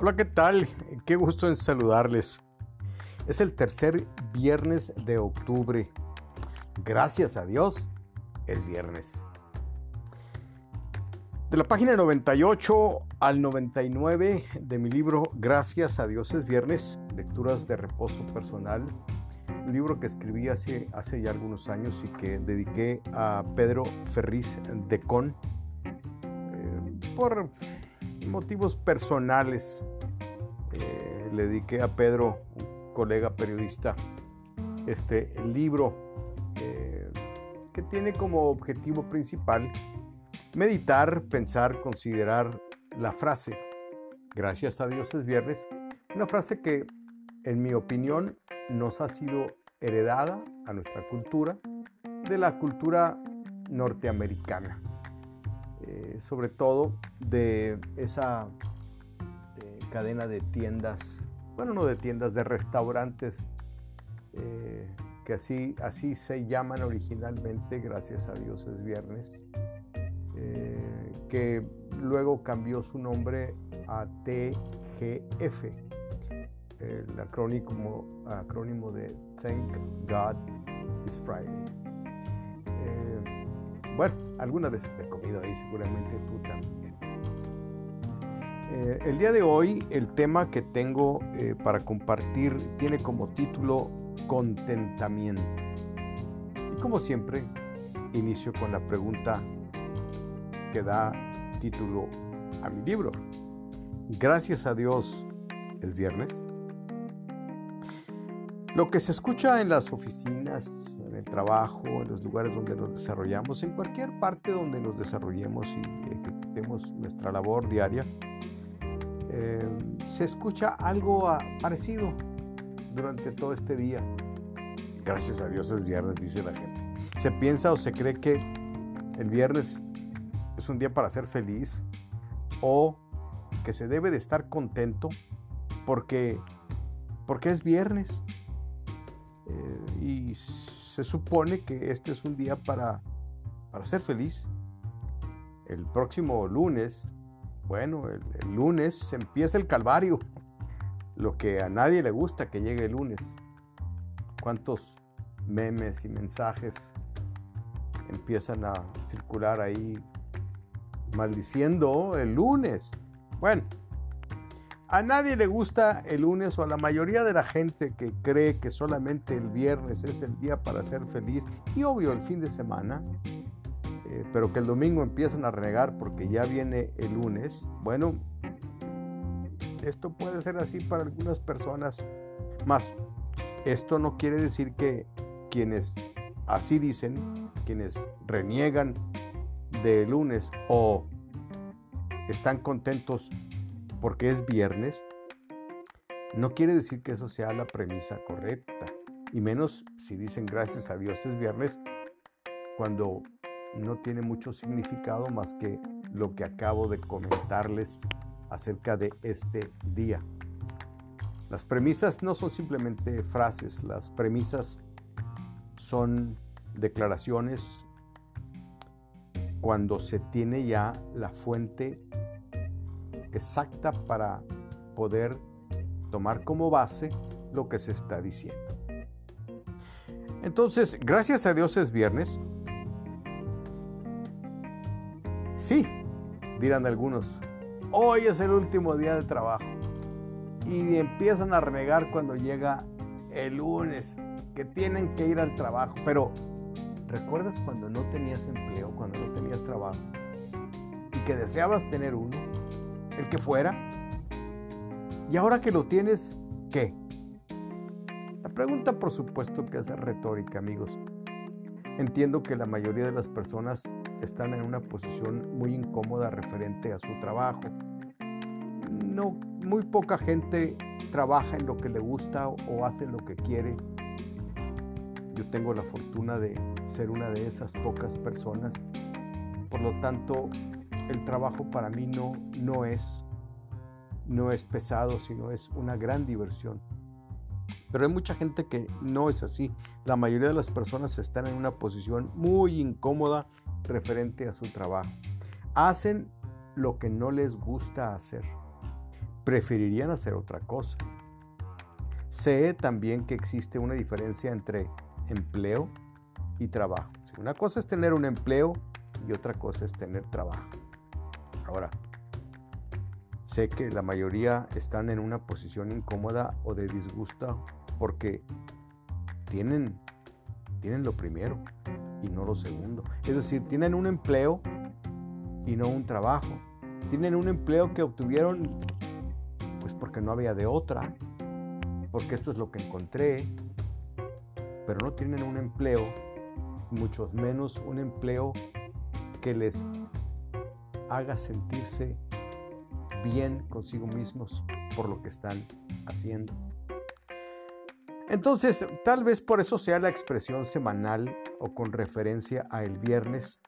Hola, ¿qué tal? Qué gusto en saludarles. Es el tercer viernes de octubre. Gracias a Dios, es viernes. De la página 98 al 99 de mi libro Gracias a Dios es viernes, lecturas de reposo personal, un libro que escribí hace, ya algunos años y que dediqué a Pedro Ferriz de Con eh, por motivos personales eh, le dediqué a Pedro, un colega periodista, este libro eh, que tiene como objetivo principal meditar, pensar, considerar la frase. Gracias a Dios es viernes. Una frase que, en mi opinión, nos ha sido heredada a nuestra cultura de la cultura norteamericana. Eh, sobre todo de esa eh, cadena de tiendas, bueno, no de tiendas, de restaurantes, eh, que así, así se llaman originalmente, gracias a Dios es viernes, que luego cambió su nombre a TGF, el acrónimo, acrónimo de Thank God It's Friday. Bueno, algunas veces he comido ahí, seguramente tú también. Eh, el día de hoy el tema que tengo eh, para compartir tiene como título contentamiento. Y como siempre, inicio con la pregunta que da título a mi libro. Gracias a Dios, ¿es viernes? Lo que se escucha en las oficinas, el trabajo, en los lugares donde nos desarrollamos, en cualquier parte donde nos desarrollemos y ejecutemos nuestra labor diaria, eh, se escucha algo parecido durante todo este día. Gracias a Dios es viernes, dice la gente. Se piensa o se cree que el viernes es un día para ser feliz o que se debe de estar contento porque, porque es viernes. Eh, y se supone que este es un día para, para ser feliz. El próximo lunes, bueno, el, lunes se empieza el calvario. Lo que a nadie le gusta que llegue el lunes. ¿Cuántos memes y mensajes empiezan a circular ahí maldiciendo el lunes? Bueno, a nadie le gusta el lunes o a la mayoría de la gente que cree que solamente el viernes es el día para ser feliz y obvio el fin de semana, eh, pero que el domingo empiezan a renegar porque ya viene el lunes. Bueno, esto puede ser así para algunas personas, más esto no quiere decir que quienes así dicen, quienes reniegan de lunes o están contentos porque es viernes, no quiere decir que eso sea la premisa correcta. Y menos si dicen gracias a Dios es viernes, cuando no tiene mucho significado más que lo que acabo de comentarles acerca de este día. Las premisas no son simplemente frases, las premisas son declaraciones cuando se tiene ya la fuente exacta para poder tomar como base lo que se está diciendo. Entonces, gracias a Dios es viernes. Sí, dirán algunos, hoy es el último día de trabajo. Y empiezan a renegar cuando llega el lunes, que tienen que ir al trabajo. Pero, ¿recuerdas cuando no tenías empleo, cuando no tenías trabajo? Y que deseabas tener uno el que fuera. Y ahora que lo tienes, ¿qué? La pregunta por supuesto que es retórica, amigos. Entiendo que la mayoría de las personas están en una posición muy incómoda referente a su trabajo. No, muy poca gente trabaja en lo que le gusta o hace lo que quiere. Yo tengo la fortuna de ser una de esas pocas personas. Por lo tanto, el trabajo para mí no, no, es, no es pesado, sino es una gran diversión. Pero hay mucha gente que no es así. La mayoría de las personas están en una posición muy incómoda referente a su trabajo. Hacen lo que no les gusta hacer. preferirían hacer otra cosa. Sé también que existe una diferencia entre empleo y trabajo. Una cosa es tener un empleo y otra cosa es tener trabajo. Ahora, sé que la mayoría están en una posición incómoda o de disgusto porque tienen, tienen lo primero y no lo segundo. Es decir, tienen un empleo y no un trabajo. Tienen un empleo que obtuvieron pues porque no había de otra, porque esto es lo que encontré, pero no tienen un empleo, mucho menos un empleo que les haga sentirse bien consigo mismos por lo que están haciendo. Entonces, tal vez por eso sea la expresión semanal o con referencia a el viernes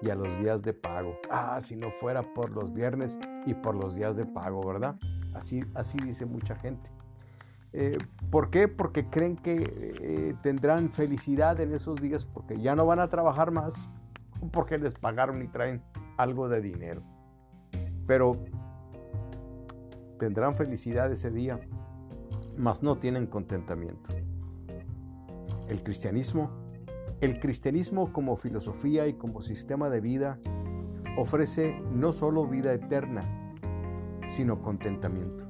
y a los días de pago. Ah, si no fuera por los viernes y por los días de pago, ¿verdad? Así, así dice mucha gente. Eh, ¿Por qué? Porque creen que eh, tendrán felicidad en esos días porque ya no van a trabajar más, porque les pagaron y traen algo de dinero. Pero tendrán felicidad ese día, mas no tienen contentamiento. El cristianismo, el cristianismo como filosofía y como sistema de vida ofrece no solo vida eterna, sino contentamiento.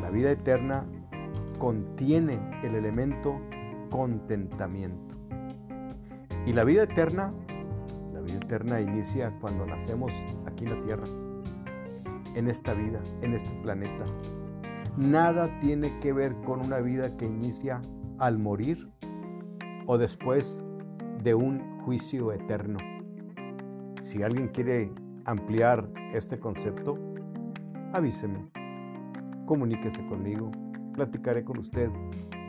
La vida eterna contiene el elemento contentamiento. Y la vida eterna, eterna inicia cuando nacemos aquí en la tierra, en esta vida, en este planeta. Nada tiene que ver con una vida que inicia al morir o después de un juicio eterno. Si alguien quiere ampliar este concepto, avíseme, comuníquese conmigo, platicaré con usted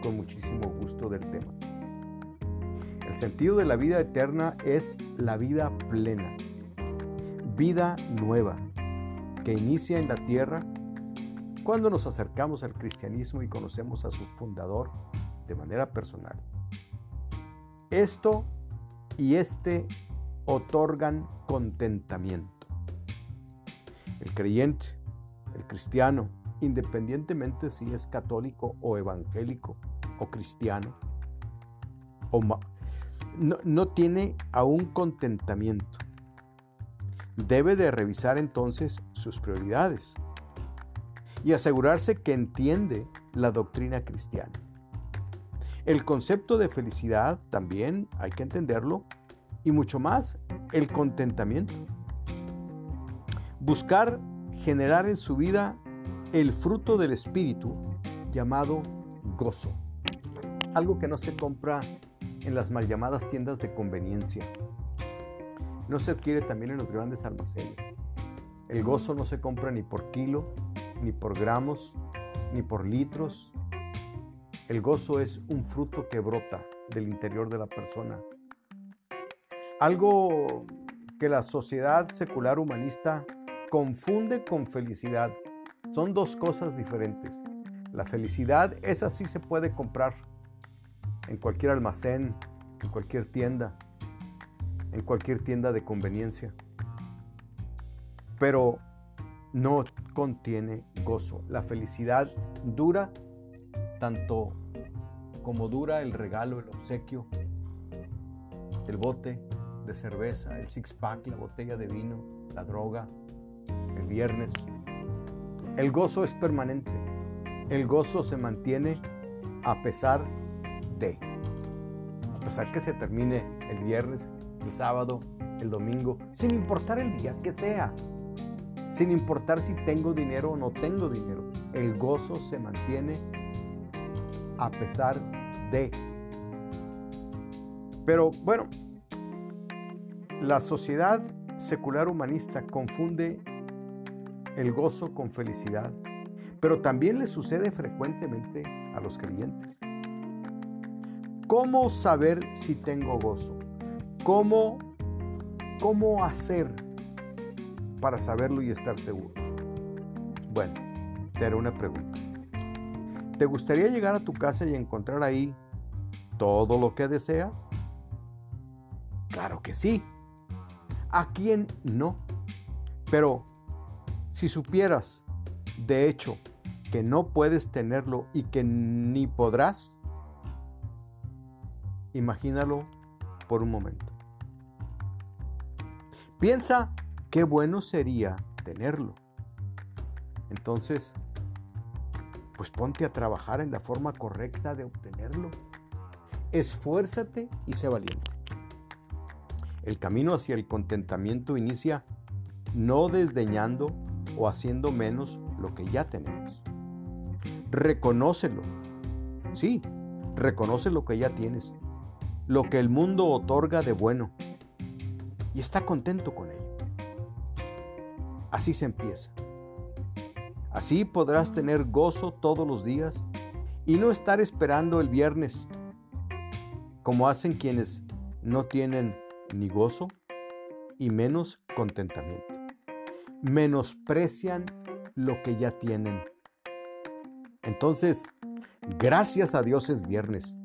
con muchísimo gusto del tema. El sentido de la vida eterna es la vida plena, vida nueva, que inicia en la tierra cuando nos acercamos al cristianismo y conocemos a su fundador de manera personal. Esto y este otorgan contentamiento. El creyente el cristiano, independientemente si es católico o evangélico o cristiano, o no, no tiene aún contentamiento. Debe de revisar entonces sus prioridades y asegurarse que entiende la doctrina cristiana. El concepto de felicidad también hay que entenderlo y mucho más el contentamiento. Buscar generar en su vida el fruto del Espíritu llamado gozo. Algo que no se compra en las mal llamadas tiendas de conveniencia. No se adquiere también en los grandes almacenes. El gozo no se compra ni por kilo, ni por gramos, ni por litros. El gozo es un fruto que brota del interior de la persona. Algo que la sociedad secular humanista confunde con felicidad. Son dos cosas diferentes. La felicidad, esa sí se puede comprar en cualquier almacén, en cualquier tienda, en cualquier tienda de conveniencia. Pero no contiene gozo. La felicidad dura tanto como dura el regalo, el obsequio, el bote de cerveza, el six-pack, la botella de vino, la droga, el viernes. El gozo es permanente. El gozo se mantiene a pesar de. A pesar que se termine el viernes, el sábado, el domingo, sin importar el día que sea. Sin importar si tengo dinero o no tengo dinero. El gozo se mantiene a pesar de. Pero bueno, la sociedad secular humanista confunde el gozo con felicidad, pero también le sucede frecuentemente a los creyentes. ¿Cómo saber si tengo gozo? ¿Cómo, cómo hacer para saberlo y estar seguro? Bueno, te haré una pregunta. ¿Te gustaría llegar a tu casa y encontrar ahí todo lo que deseas? Claro que sí. ¿A quién no? Pero si supieras de hecho que no puedes tenerlo y que ni podrás, imagínalo por un momento. Piensa qué bueno sería tenerlo. Entonces, pues ponte a trabajar en la forma correcta de obtenerlo. Esfuérzate y sé valiente. El camino hacia el contentamiento inicia no desdeñando o haciendo menos lo que ya tenemos. Reconócelo. Sí, reconoce lo que ya tienes, lo que el mundo otorga de bueno y está contento con ello. Así se empieza. Así podrás tener gozo todos los días y no estar esperando el viernes, como hacen quienes no tienen ni gozo y menos contentamiento. Menosprecian lo que ya tienen. Entonces, gracias a Dios es viernes,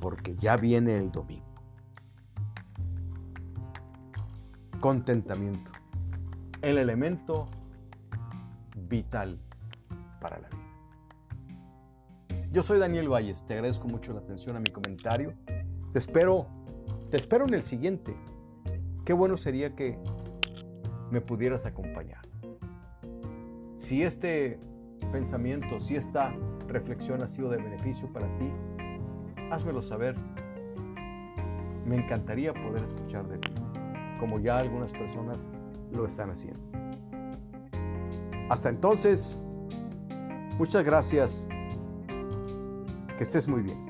porque ya viene el domingo. Contentamiento, el elemento vital para la vida. Yo soy Daniel Valles, te agradezco mucho la atención a mi comentario. Te espero, te espero en el siguiente. Qué bueno sería que me pudieras acompañar. Si este pensamiento, si esta reflexión ha sido de beneficio para ti, házmelo saber. Me encantaría poder escuchar de ti, como ya algunas personas lo están haciendo. Hasta entonces, muchas gracias. Que estés muy bien.